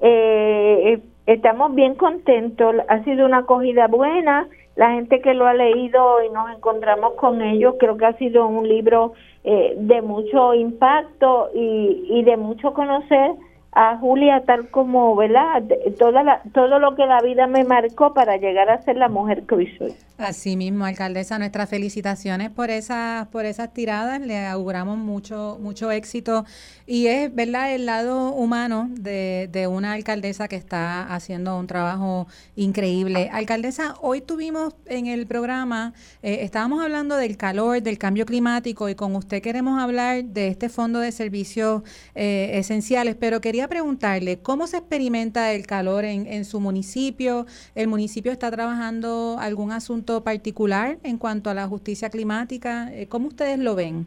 Eh, estamos bien contentos, ha sido una acogida buena, la gente que lo ha leído y nos encontramos con ellos, creo que ha sido un libro eh, de mucho impacto y, y de mucho conocer a Julia tal como, ¿verdad? Toda la, todo lo que la vida me marcó para llegar a ser la mujer que soy. Así mismo, alcaldesa, nuestras felicitaciones por esas, por esas tiradas, le auguramos mucho, mucho éxito y es, ¿verdad?, el lado humano de, de una alcaldesa que está haciendo un trabajo increíble. Alcaldesa, hoy tuvimos en el programa, eh, estábamos hablando del calor, del cambio climático y con usted queremos hablar de este fondo de servicios eh, esenciales, pero quería preguntarle, ¿cómo se experimenta el calor en, en su municipio? ¿El municipio está trabajando algún asunto particular en cuanto a la justicia climática? Eh, ¿Cómo ustedes lo ven?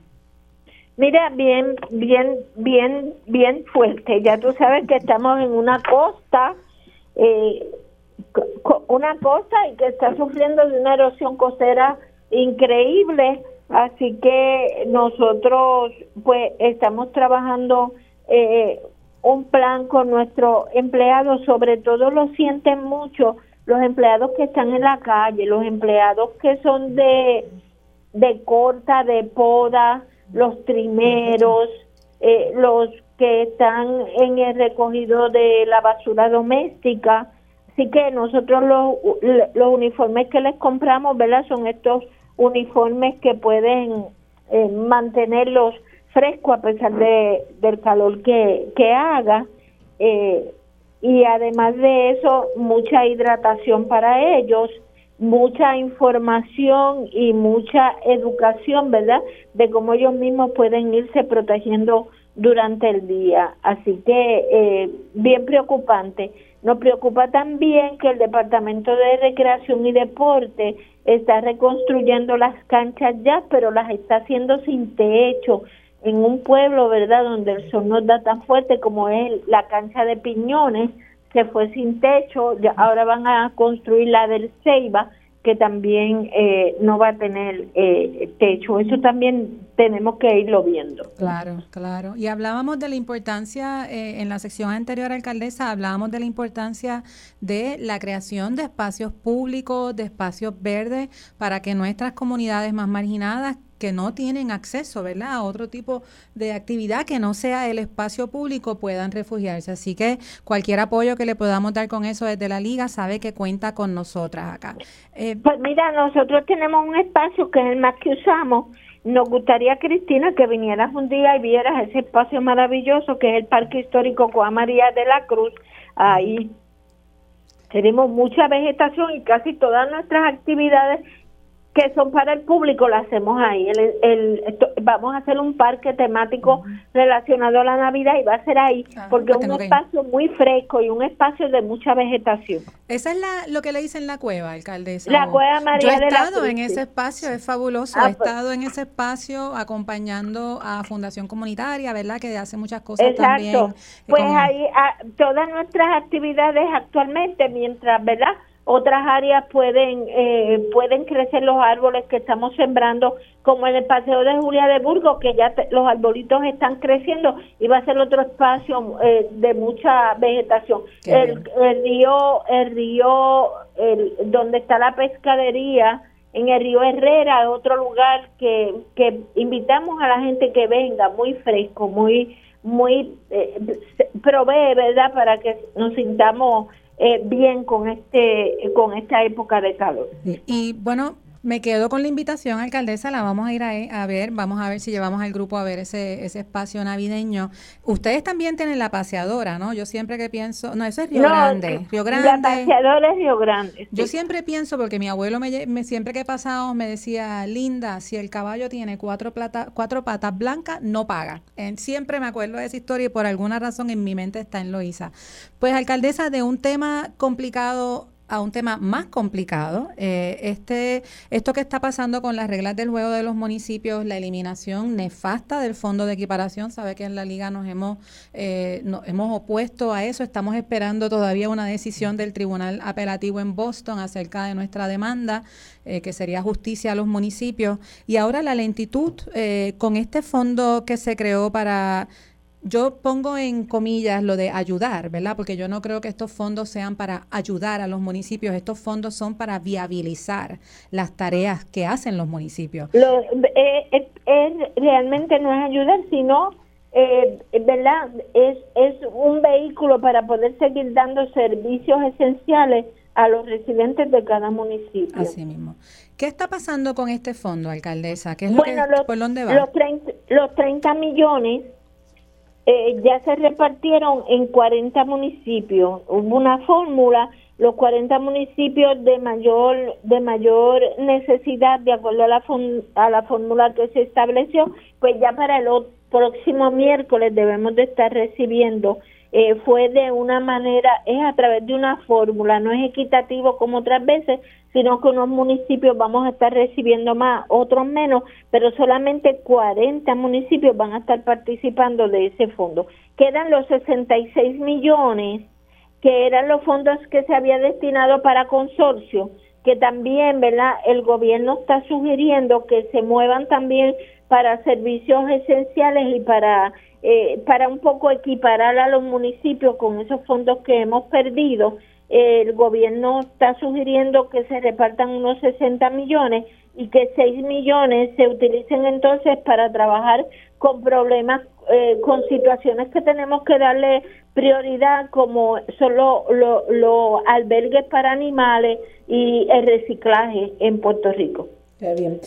Mira, bien, bien, bien, bien fuerte. Ya tú sabes que estamos en una costa, eh, una costa y que está sufriendo de una erosión costera increíble. Así que nosotros, pues, estamos trabajando eh, un plan con nuestros empleados, sobre todo lo sienten mucho los empleados que están en la calle, los empleados que son de, de corta, de poda, los trimeros, eh, los que están en el recogido de la basura doméstica. Así que nosotros los, los uniformes que les compramos, ¿verdad? Son estos uniformes que pueden eh, mantenerlos fresco a pesar de, del calor que, que haga. Eh, y además de eso, mucha hidratación para ellos, mucha información y mucha educación, ¿verdad? De cómo ellos mismos pueden irse protegiendo durante el día. Así que eh, bien preocupante. Nos preocupa también que el Departamento de Recreación y Deporte está reconstruyendo las canchas ya, pero las está haciendo sin techo, en un pueblo, ¿verdad?, donde el sol no da tan fuerte como es la cancha de Piñones, que fue sin techo, ahora van a construir la del Ceiba, que también eh, no va a tener eh, techo. Eso también tenemos que irlo viendo. Claro, claro. Y hablábamos de la importancia, eh, en la sección anterior, alcaldesa, hablábamos de la importancia de la creación de espacios públicos, de espacios verdes, para que nuestras comunidades más marginadas que no tienen acceso, ¿verdad?, a otro tipo de actividad que no sea el espacio público puedan refugiarse. Así que cualquier apoyo que le podamos dar con eso desde la liga sabe que cuenta con nosotras acá. Eh, pues mira, nosotros tenemos un espacio que es el más que usamos. Nos gustaría, Cristina, que vinieras un día y vieras ese espacio maravilloso que es el Parque Histórico Juan María de la Cruz. Ahí tenemos mucha vegetación y casi todas nuestras actividades que son para el público, lo hacemos ahí. El, vamos a hacer un parque temático relacionado a la Navidad y va a ser ahí, ah, porque es un espacio muy fresco y un espacio de mucha vegetación. Esa es la, lo que le dicen la cueva, alcaldesa. La cueva María Yo he estado en ese espacio, es fabuloso. Ah, he pues. estado en ese espacio acompañando a Fundación Comunitaria, ¿verdad? Que hace muchas cosas Exacto. Pues ahí ah, todas nuestras actividades actualmente, mientras, ¿verdad? Otras áreas pueden eh, pueden crecer los árboles que estamos sembrando como en el paseo de Julia de Burgos que ya los arbolitos están creciendo y va a ser otro espacio eh, de mucha vegetación. El, río el río donde está la pescadería en el río Herrera otro lugar que, que invitamos a la gente que venga muy fresco muy muy eh, provee verdad para que nos sintamos eh, bien con este con esta época de calor. Y bueno, me quedo con la invitación, alcaldesa, la vamos a ir a, ver, vamos a ver si llevamos al grupo a ver ese, ese espacio navideño. Ustedes también tienen la paseadora, ¿no? Yo siempre que pienso, no, eso es Río Grande, Río Grande. La paseadora es Río Grande. Yo siempre pienso, porque mi abuelo me, siempre que he pasado me decía, Linda, si el caballo tiene cuatro, plata, cuatro patas blancas, no paga. siempre me acuerdo de esa historia y por alguna razón en mi mente está en Loíza. Pues, alcaldesa, de un tema complicado a un tema más complicado. Eh, este, esto que está pasando con las reglas del juego de los municipios, la eliminación nefasta del fondo de equiparación, sabe que en la liga nos hemos, eh, nos hemos opuesto a eso. Estamos esperando todavía una decisión del Tribunal Apelativo en Boston acerca de nuestra demanda, eh, que sería justicia a los municipios. Y ahora la lentitud con este fondo que se creó para yo pongo en comillas lo de ayudar, ¿verdad? Porque yo no creo que estos fondos sean para ayudar a los municipios, estos fondos son para viabilizar las tareas que hacen los municipios. Lo, eh, eh, realmente no es ayudar, sino, eh, ¿verdad? Es, es un vehículo para poder seguir dando servicios esenciales a los residentes de cada municipio. Así mismo. ¿Qué está pasando con este fondo, alcaldesa? ¿Qué es lo que, ¿Por dónde va? Los 30, los 30 millones eh, ya se repartieron en 40 municipios. Hubo una fórmula, los 40 municipios de mayor de mayor necesidad, de acuerdo a la, a la fórmula que se estableció, pues ya para el próximo miércoles debemos de estar recibiendo eh, fue de una manera, es a través de una fórmula, no es equitativo como otras veces, sino que unos municipios vamos a estar recibiendo más, otros menos, pero solamente 40 municipios van a estar participando de ese fondo. Quedan los 66 millones que eran los fondos que se había destinado para consorcio, que también, ¿verdad? El gobierno está sugiriendo que se muevan también para servicios esenciales y para eh, para un poco equiparar a los municipios con esos fondos que hemos perdido. el gobierno está sugiriendo que se repartan unos 60 millones y que 6 millones se utilicen entonces para trabajar con problemas, eh, con situaciones que tenemos que darle prioridad como solo los lo albergues para animales y el reciclaje en Puerto Rico. Está bien.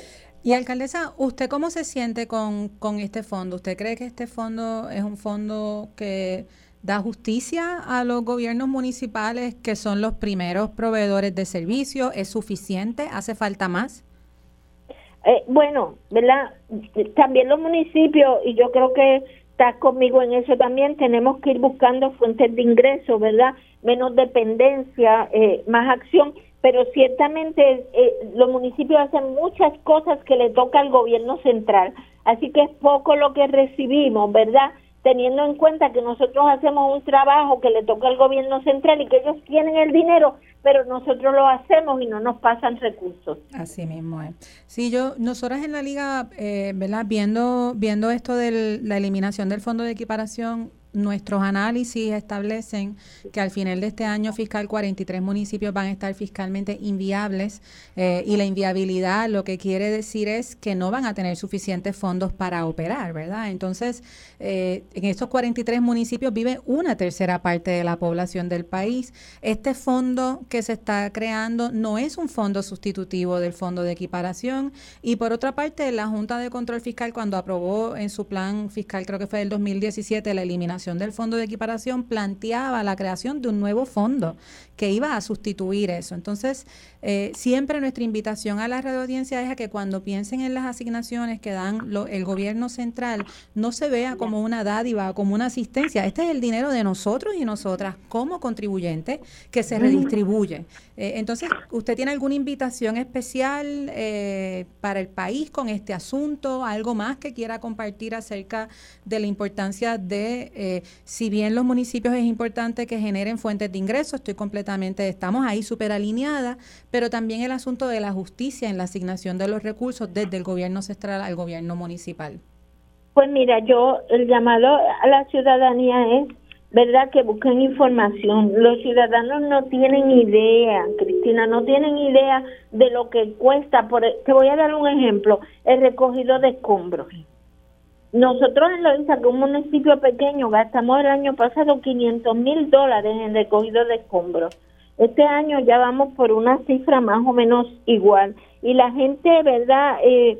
Y alcaldesa, ¿usted cómo se siente con, con este fondo? ¿Usted cree que este fondo es un fondo que da justicia a los gobiernos municipales que son los primeros proveedores de servicios? ¿Es suficiente? ¿Hace falta más? Eh, bueno, ¿verdad? También los municipios, y yo creo que estás conmigo en eso también, tenemos que ir buscando fuentes de ingresos, ¿verdad? Menos dependencia, eh, más acción pero ciertamente eh, los municipios hacen muchas cosas que le toca al gobierno central, así que es poco lo que recibimos, ¿verdad? Teniendo en cuenta que nosotros hacemos un trabajo que le toca al gobierno central y que ellos tienen el dinero, pero nosotros lo hacemos y no nos pasan recursos. Así mismo es. Sí, yo, nosotras en la liga, eh, ¿verdad? Viendo, viendo esto de la eliminación del fondo de equiparación, nuestros análisis establecen que al final de este año fiscal 43 municipios van a estar fiscalmente inviables eh, y la inviabilidad lo que quiere decir es que no van a tener suficientes fondos para operar, ¿verdad? Entonces, eh, en estos 43 municipios vive una tercera parte de la población del país. Este fondo que se está creando no es un fondo sustitutivo del fondo de equiparación y por otra parte, la Junta de Control Fiscal cuando aprobó en su plan fiscal, creo que fue del 2017, la eliminación del fondo de equiparación planteaba la creación de un nuevo fondo que iba a sustituir eso. Entonces, eh, siempre nuestra invitación a la red audiencia es a que cuando piensen en las asignaciones que dan el gobierno central, no se vea como una dádiva, como una asistencia. Este es el dinero de nosotros y nosotras como contribuyentes que se redistribuye. Eh, entonces, ¿usted tiene alguna invitación especial eh, para el país con este asunto? ¿Algo más que quiera compartir acerca de la importancia de, si bien los municipios es importante que generen fuentes de ingresos, estoy completamente estamos ahí súper alineadas, pero también el asunto de la justicia en la asignación de los recursos desde el gobierno central al gobierno municipal. Pues mira, yo el llamado a la ciudadanía es, ¿verdad?, que busquen información. Los ciudadanos no tienen idea, Cristina, no tienen idea de lo que cuesta. Por, te voy a dar un ejemplo, el recogido de escombros. Nosotros en Loiza, que un municipio pequeño, gastamos el año pasado 500 mil dólares en recogido de escombros. Este año ya vamos por una cifra más o menos igual. Y la gente, ¿verdad? Eh,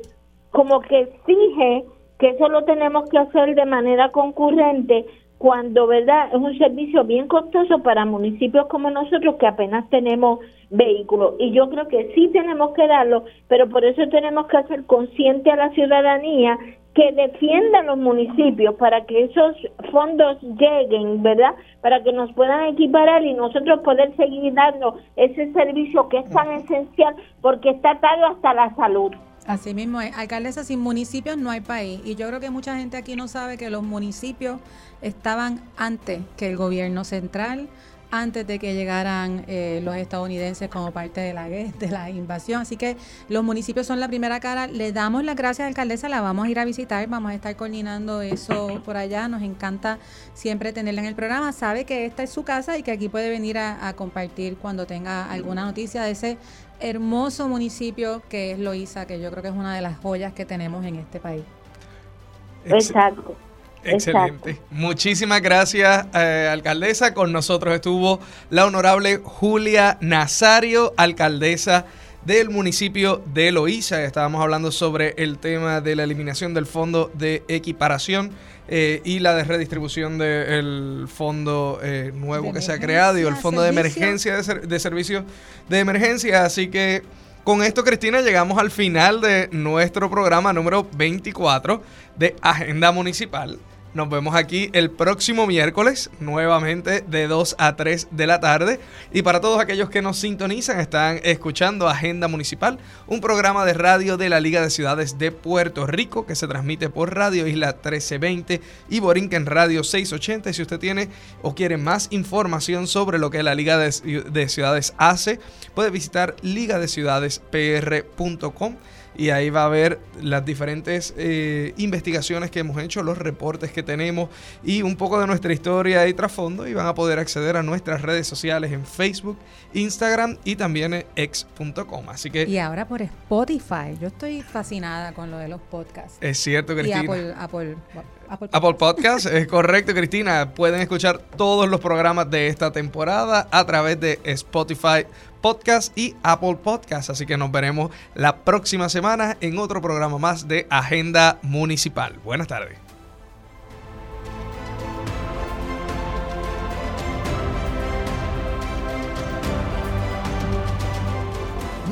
como que exige que eso lo tenemos que hacer de manera concurrente cuando, ¿verdad? Es un servicio bien costoso para municipios como nosotros que apenas tenemos vehículos. Y yo creo que sí tenemos que darlo, pero por eso tenemos que hacer consciente a la ciudadanía que defienda a los municipios para que esos fondos lleguen, ¿verdad? Para que nos puedan equiparar y nosotros poder seguir dando ese servicio que es tan esencial porque está atado hasta la salud. Así mismo es. Alcaldesa, sin municipios no hay país. Y yo creo que mucha gente aquí no sabe que los municipios estaban antes que el gobierno central, antes de que llegaran eh, los estadounidenses como parte de la, de la invasión. Así que los municipios son la primera cara. Le damos las gracias, alcaldesa, la vamos a ir a visitar, vamos a estar coordinando eso por allá. Nos encanta siempre tenerla en el programa. Sabe que esta es su casa y que aquí puede venir a, compartir cuando tenga alguna noticia de ese hermoso municipio que es Loíza, que yo creo que es una de las joyas que tenemos en este país. Exacto. Excelente. Muchísimas gracias, eh, alcaldesa. Con nosotros estuvo la honorable Julia Nazario, alcaldesa del municipio de Loíza. Estábamos hablando sobre el tema de la eliminación del fondo de equiparación eh, y la de redistribución del fondo eh, nuevo que se ha creado y el fondo de emergencia de, de servicios de emergencia. Así que con esto, Cristina, llegamos al final de nuestro programa número 24 de Agenda Municipal. Nos vemos aquí el próximo miércoles, nuevamente de 2 a 3 de la tarde. Y para todos aquellos que nos sintonizan, están escuchando Agenda Municipal, un programa de radio de la Liga de Ciudades de Puerto Rico que se transmite por Radio Isla 1320 y Borinquen Radio 680. Y si usted tiene o quiere más información sobre lo que la Liga de, de Ciudades hace, puede visitar ligadeciudadespr.com y ahí va a ver las diferentes eh, investigaciones que hemos hecho, los reportes que tenemos y un poco de nuestra historia y trasfondo y van a poder acceder a nuestras redes sociales en Facebook, Instagram y también en x.com. Así que y ahora por Spotify, yo estoy fascinada con lo de los podcasts. Es cierto, Cristina. Y Apple, Apple, Apple, Apple Podcast, es correcto, Cristina. Pueden escuchar todos los programas de esta temporada a través de Spotify Podcast y Apple Podcast. Así que nos veremos la próxima semana en otro programa más de Agenda Municipal. Buenas tardes.